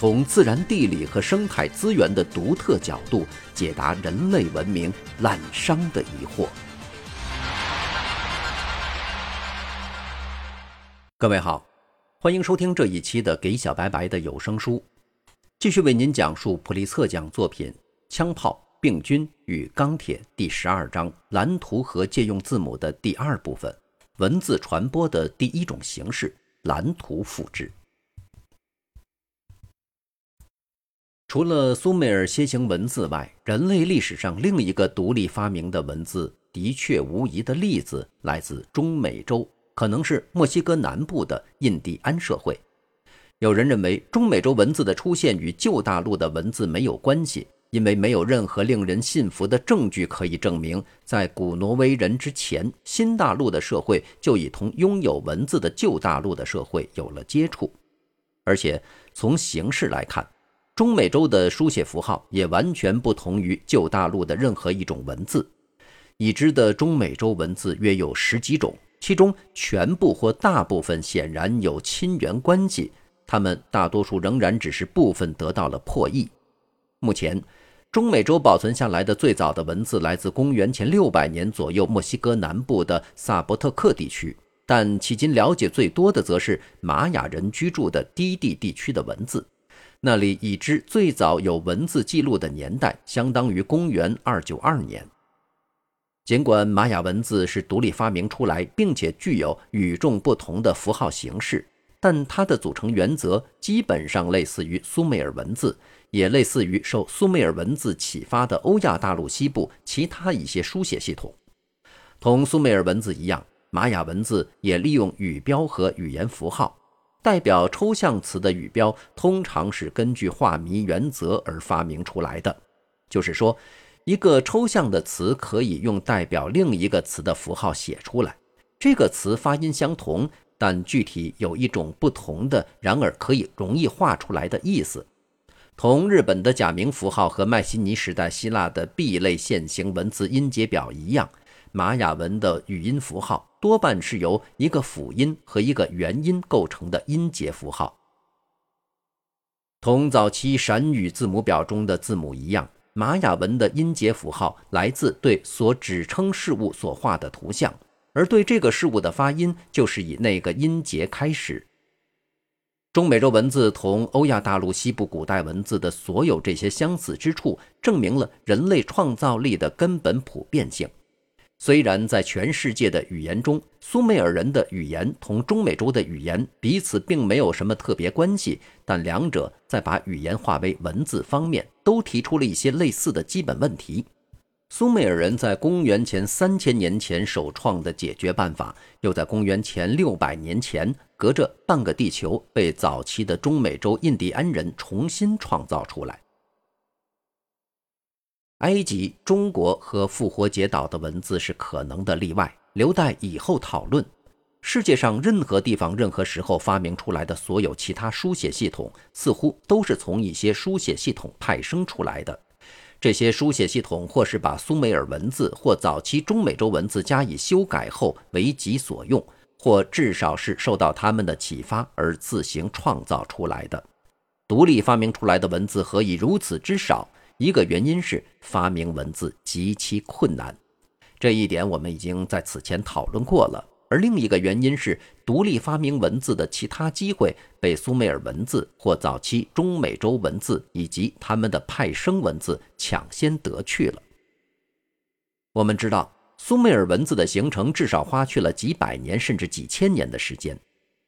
从自然地理和生态资源的独特角度解答人类文明滥觞的疑惑。各位好，欢迎收听这一期的《给小白白的有声书》，继续为您讲述普利策奖作品《枪炮、病菌与钢铁》第十二章蓝图和借用字母的第二部分——文字传播的第一种形式——蓝图复制。除了苏美尔楔形文字外，人类历史上另一个独立发明的文字，的确无疑的例子来自中美洲，可能是墨西哥南部的印第安社会。有人认为，中美洲文字的出现与旧大陆的文字没有关系，因为没有任何令人信服的证据可以证明，在古挪威人之前，新大陆的社会就已同拥有文字的旧大陆的社会有了接触，而且从形式来看。中美洲的书写符号也完全不同于旧大陆的任何一种文字。已知的中美洲文字约有十几种，其中全部或大部分显然有亲缘关系，它们大多数仍然只是部分得到了破译。目前，中美洲保存下来的最早的文字来自公元前六百年左右墨西哥南部的萨伯特克地区，但迄今了解最多的则是玛雅人居住的低地地区的文字。那里已知最早有文字记录的年代相当于公元二九二年。尽管玛雅文字是独立发明出来，并且具有与众不同的符号形式，但它的组成原则基本上类似于苏美尔文字，也类似于受苏美尔文字启发的欧亚大陆西部其他一些书写系统。同苏美尔文字一样，玛雅文字也利用语标和语言符号。代表抽象词的语标通常是根据画谜原则而发明出来的，就是说，一个抽象的词可以用代表另一个词的符号写出来。这个词发音相同，但具体有一种不同的，然而可以容易画出来的意思。同日本的假名符号和迈锡尼时代希腊的 B 类线形文字音节表一样。玛雅文的语音符号多半是由一个辅音和一个元音构成的音节符号。同早期闪语字母表中的字母一样，玛雅文的音节符号来自对所指称事物所画的图像，而对这个事物的发音就是以那个音节开始。中美洲文字同欧亚大陆西部古代文字的所有这些相似之处，证明了人类创造力的根本普遍性。虽然在全世界的语言中，苏美尔人的语言同中美洲的语言彼此并没有什么特别关系，但两者在把语言化为文字方面都提出了一些类似的基本问题。苏美尔人在公元前三千年前首创的解决办法，又在公元前六百年前隔着半个地球被早期的中美洲印第安人重新创造出来。埃及、中国和复活节岛的文字是可能的例外，留待以后讨论。世界上任何地方、任何时候发明出来的所有其他书写系统，似乎都是从一些书写系统派生出来的。这些书写系统或是把苏美尔文字或早期中美洲文字加以修改后为己所用，或至少是受到他们的启发而自行创造出来的。独立发明出来的文字何以如此之少？一个原因是发明文字极其困难，这一点我们已经在此前讨论过了。而另一个原因是，独立发明文字的其他机会被苏美尔文字或早期中美洲文字以及他们的派生文字抢先得去了。我们知道，苏美尔文字的形成至少花去了几百年甚至几千年的时间。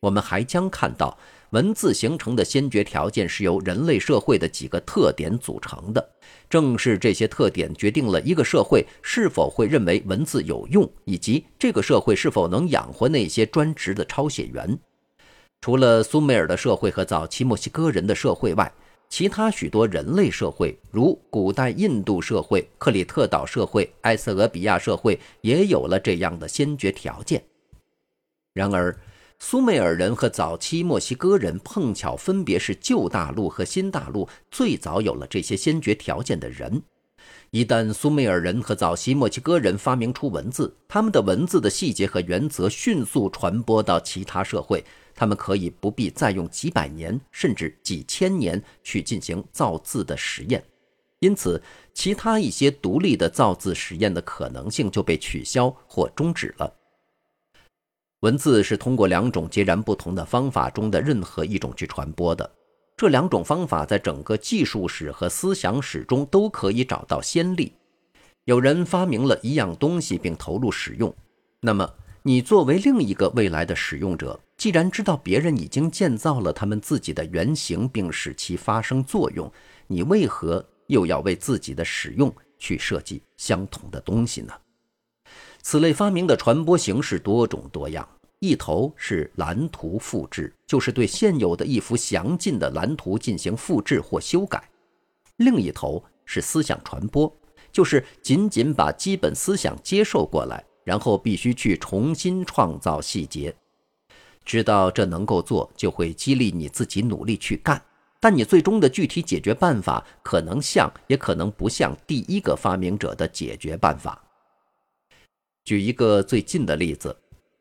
我们还将看到。文字形成的先决条件是由人类社会的几个特点组成的，正是这些特点决定了一个社会是否会认为文字有用，以及这个社会是否能养活那些专职的抄写员。除了苏美尔的社会和早期墨西哥人的社会外，其他许多人类社会，如古代印度社会、克里特岛社会、埃塞俄比亚社会，也有了这样的先决条件。然而，苏美尔人和早期墨西哥人碰巧分别是旧大陆和新大陆最早有了这些先决条件的人。一旦苏美尔人和早期墨西哥人发明出文字，他们的文字的细节和原则迅速传播到其他社会。他们可以不必再用几百年甚至几千年去进行造字的实验，因此，其他一些独立的造字实验的可能性就被取消或终止了。文字是通过两种截然不同的方法中的任何一种去传播的，这两种方法在整个技术史和思想史中都可以找到先例。有人发明了一样东西并投入使用，那么你作为另一个未来的使用者。既然知道别人已经建造了他们自己的原型并使其发生作用，你为何又要为自己的使用去设计相同的东西呢？此类发明的传播形式多种多样，一头是蓝图复制，就是对现有的一幅详尽的蓝图进行复制或修改；另一头是思想传播，就是仅仅把基本思想接受过来，然后必须去重新创造细节。知道这能够做，就会激励你自己努力去干。但你最终的具体解决办法，可能像，也可能不像第一个发明者的解决办法。举一个最近的例子，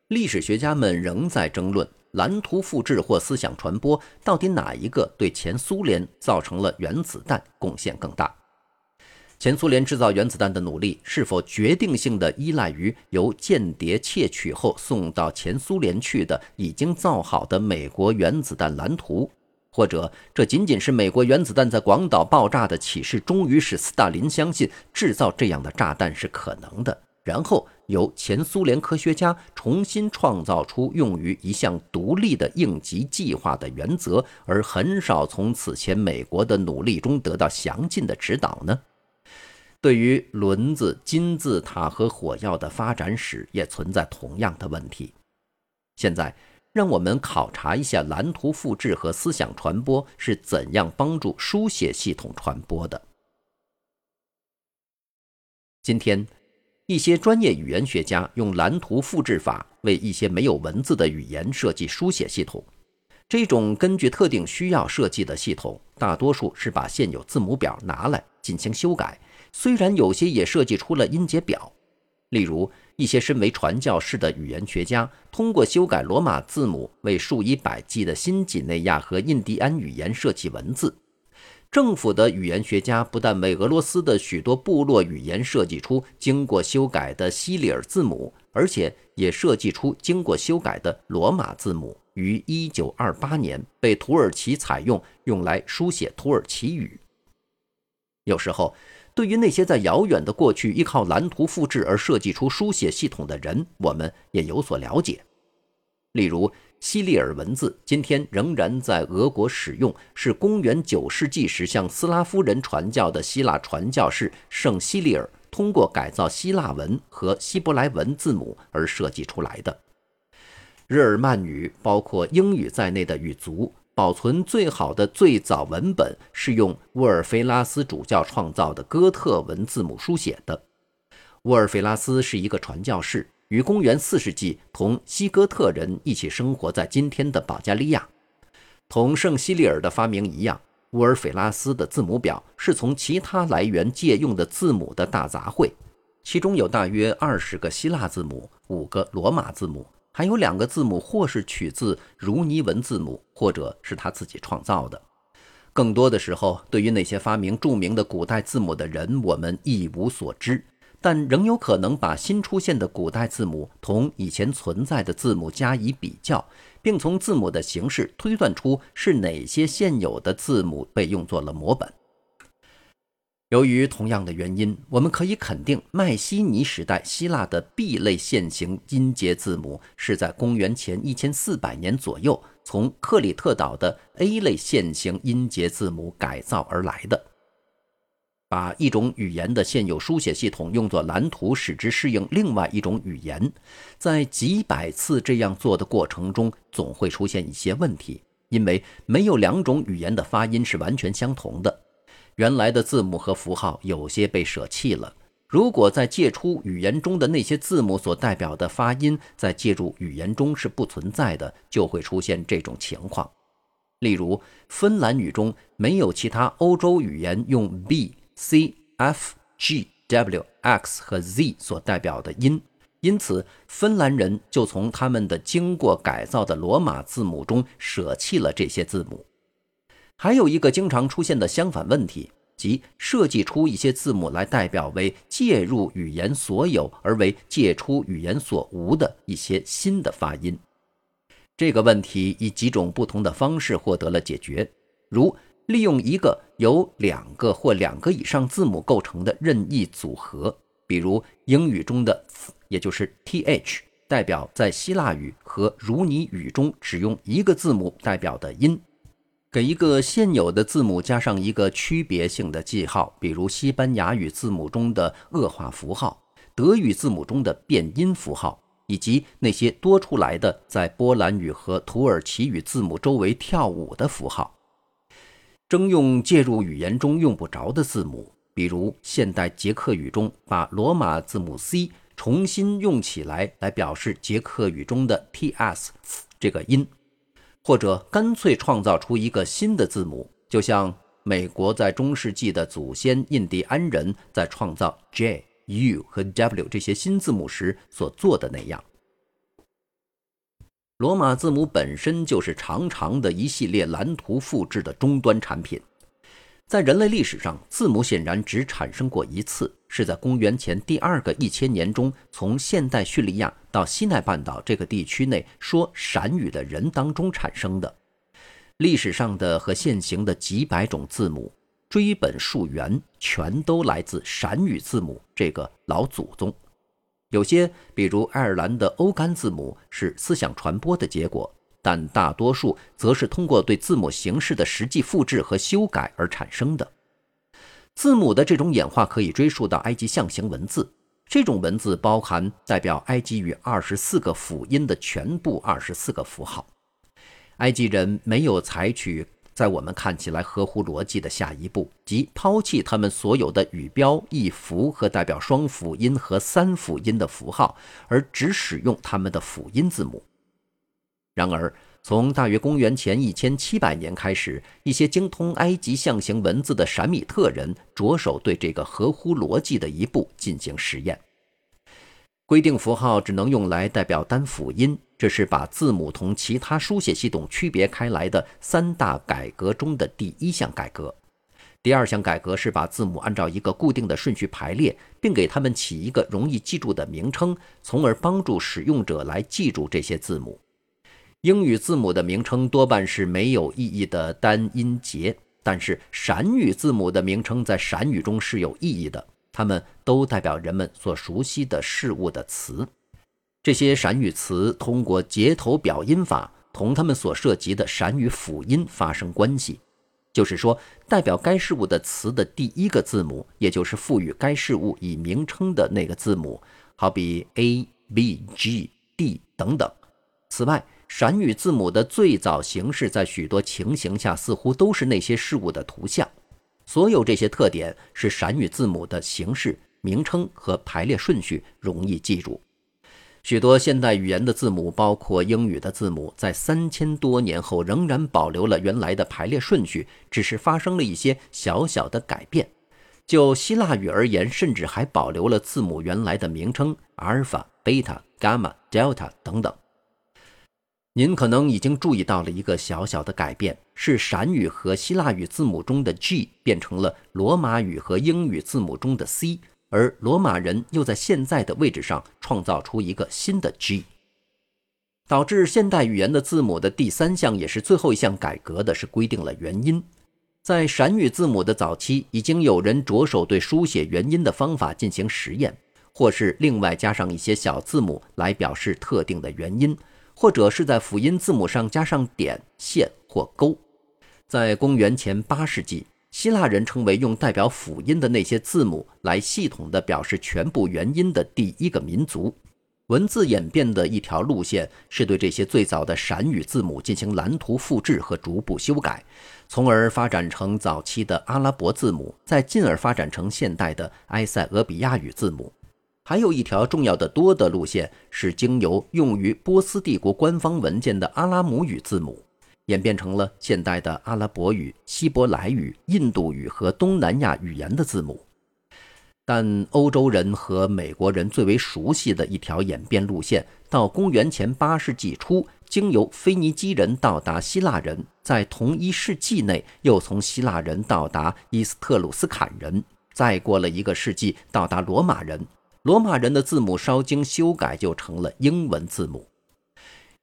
历史学家们仍在争论蓝图复制或思想传播到底哪一个对前苏联造成了原子弹贡献更大。前苏联制造原子弹的努力是否决定性的依赖于由间谍窃取后送到前苏联去的已经造好的美国原子弹蓝图，或者这仅仅是美国原子弹在广岛爆炸的启示，终于使斯大林相信制造这样的炸弹是可能的，然后由前苏联科学家重新创造出用于一项独立的应急计划的原则，而很少从此前美国的努力中得到详尽的指导呢？对于轮子、金字塔和火药的发展史，也存在同样的问题。现在，让我们考察一下蓝图复制和思想传播是怎样帮助书写系统传播的。今天，一些专业语言学家用蓝图复制法为一些没有文字的语言设计书写系统。这种根据特定需要设计的系统，大多数是把现有字母表拿来进行修改。虽然有些也设计出了音节表，例如一些身为传教士的语言学家，通过修改罗马字母为数以百计的新几内亚和印第安语言设计文字。政府的语言学家不但为俄罗斯的许多部落语言设计出经过修改的西里尔字母，而且也设计出经过修改的罗马字母，于1928年被土耳其采用，用来书写土耳其语。有时候。对于那些在遥远的过去依靠蓝图复制而设计出书写系统的人，我们也有所了解。例如，西里尔文字今天仍然在俄国使用，是公元九世纪时向斯拉夫人传教的希腊传教士圣西里尔通过改造希腊文和希伯来文字母而设计出来的。日耳曼语，包括英语在内的语族。保存最好的最早文本是用沃尔菲拉斯主教创造的哥特文字母书写的。沃尔菲拉斯是一个传教士，于公元四世纪同西哥特人一起生活在今天的保加利亚。同圣西利尔的发明一样，乌尔菲拉斯的字母表是从其他来源借用的字母的大杂烩，其中有大约二十个希腊字母，五个罗马字母。还有两个字母，或是取自如尼文字母，或者是他自己创造的。更多的时候，对于那些发明著名的古代字母的人，我们一无所知，但仍有可能把新出现的古代字母同以前存在的字母加以比较，并从字母的形式推断出是哪些现有的字母被用作了模本。由于同样的原因，我们可以肯定，迈锡尼时代希腊的 B 类线形音节字母是在公元前一千四百年左右从克里特岛的 A 类线形音节字母改造而来的。把一种语言的现有书写系统用作蓝图，使之适应另外一种语言，在几百次这样做的过程中，总会出现一些问题。因为没有两种语言的发音是完全相同的。原来的字母和符号有些被舍弃了。如果在借出语言中的那些字母所代表的发音在借入语言中是不存在的，就会出现这种情况。例如，芬兰语中没有其他欧洲语言用 b、c、f、g、w、x 和 z 所代表的音，因此芬兰人就从他们的经过改造的罗马字母中舍弃了这些字母。还有一个经常出现的相反问题。即设计出一些字母来代表为介入语言所有而为借出语言所无的一些新的发音。这个问题以几种不同的方式获得了解决，如利用一个由两个或两个以上字母构成的任意组合，比如英语中的也就是 “th”，代表在希腊语和如尼语中只用一个字母代表的音。给一个现有的字母加上一个区别性的记号，比如西班牙语字母中的恶化符号、德语字母中的变音符号，以及那些多出来的在波兰语和土耳其语字母周围跳舞的符号。征用介入语言中用不着的字母，比如现代捷克语中把罗马字母 C 重新用起来，来表示捷克语中的 ts 这个音。或者干脆创造出一个新的字母，就像美国在中世纪的祖先印第安人在创造 J、U 和 W 这些新字母时所做的那样。罗马字母本身就是长长的一系列蓝图复制的终端产品。在人类历史上，字母显然只产生过一次，是在公元前第二个一千年中，从现代叙利亚到西奈半岛这个地区内说闪语的人当中产生的。历史上的和现行的几百种字母，追本溯源，全都来自闪语字母这个老祖宗。有些，比如爱尔兰的欧干字母，是思想传播的结果。但大多数则是通过对字母形式的实际复制和修改而产生的。字母的这种演化可以追溯到埃及象形文字，这种文字包含代表埃及语二十四个辅音的全部二十四个符号。埃及人没有采取在我们看起来合乎逻辑的下一步，即抛弃他们所有的语标、一符和代表双辅音和三辅音的符号，而只使用他们的辅音字母。然而，从大约公元前一千七百年开始，一些精通埃及象形文字的闪米特人着手对这个合乎逻辑的一步进行实验。规定符号只能用来代表单辅音，这是把字母同其他书写系统区别开来的三大改革中的第一项改革。第二项改革是把字母按照一个固定的顺序排列，并给它们起一个容易记住的名称，从而帮助使用者来记住这些字母。英语字母的名称多半是没有意义的单音节，但是闪语字母的名称在闪语中是有意义的，它们都代表人们所熟悉的事物的词。这些闪语词通过结头表音法同它们所涉及的闪语辅音发生关系，就是说，代表该事物的词的第一个字母，也就是赋予该事物以名称的那个字母，好比 A、B、G、D 等等。此外，闪语字母的最早形式，在许多情形下似乎都是那些事物的图像。所有这些特点是闪语字母的形式、名称和排列顺序容易记住。许多现代语言的字母，包括英语的字母，在三千多年后仍然保留了原来的排列顺序，只是发生了一些小小的改变。就希腊语而言，甚至还保留了字母原来的名称：阿尔法、贝塔、伽马、德尔塔等等。您可能已经注意到了一个小小的改变，是闪语和希腊语字母中的 G 变成了罗马语和英语字母中的 C，而罗马人又在现在的位置上创造出一个新的 G，导致现代语言的字母的第三项也是最后一项改革的是规定了元音。在闪语字母的早期，已经有人着手对书写元音的方法进行实验，或是另外加上一些小字母来表示特定的元音。或者是在辅音字母上加上点、线或勾。在公元前八世纪，希腊人称为用代表辅音的那些字母来系统的表示全部元音的第一个民族。文字演变的一条路线是对这些最早的闪语字母进行蓝图复制和逐步修改，从而发展成早期的阿拉伯字母，再进而发展成现代的埃塞俄比亚语字母。还有一条重要的多的路线是经由用于波斯帝国官方文件的阿拉姆语字母，演变成了现代的阿拉伯语、希伯来语、印度语和东南亚语言的字母。但欧洲人和美国人最为熟悉的一条演变路线，到公元前八世纪初，经由腓尼基人到达希腊人，在同一世纪内又从希腊人到达伊斯特鲁斯坎人，再过了一个世纪到达罗马人。罗马人的字母稍经修改，就成了英文字母。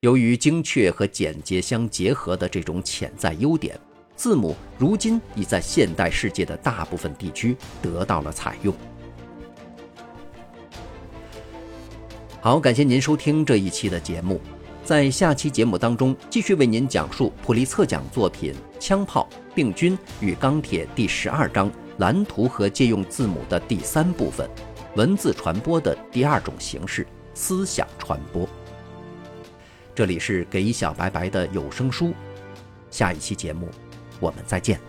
由于精确和简洁相结合的这种潜在优点，字母如今已在现代世界的大部分地区得到了采用。好，感谢您收听这一期的节目，在下期节目当中继续为您讲述普利策奖作品《枪炮、病菌与钢铁》第十二章蓝图和借用字母的第三部分，文字传播的第二种形式——思想传播。这里是给小白白的有声书，下一期节目我们再见。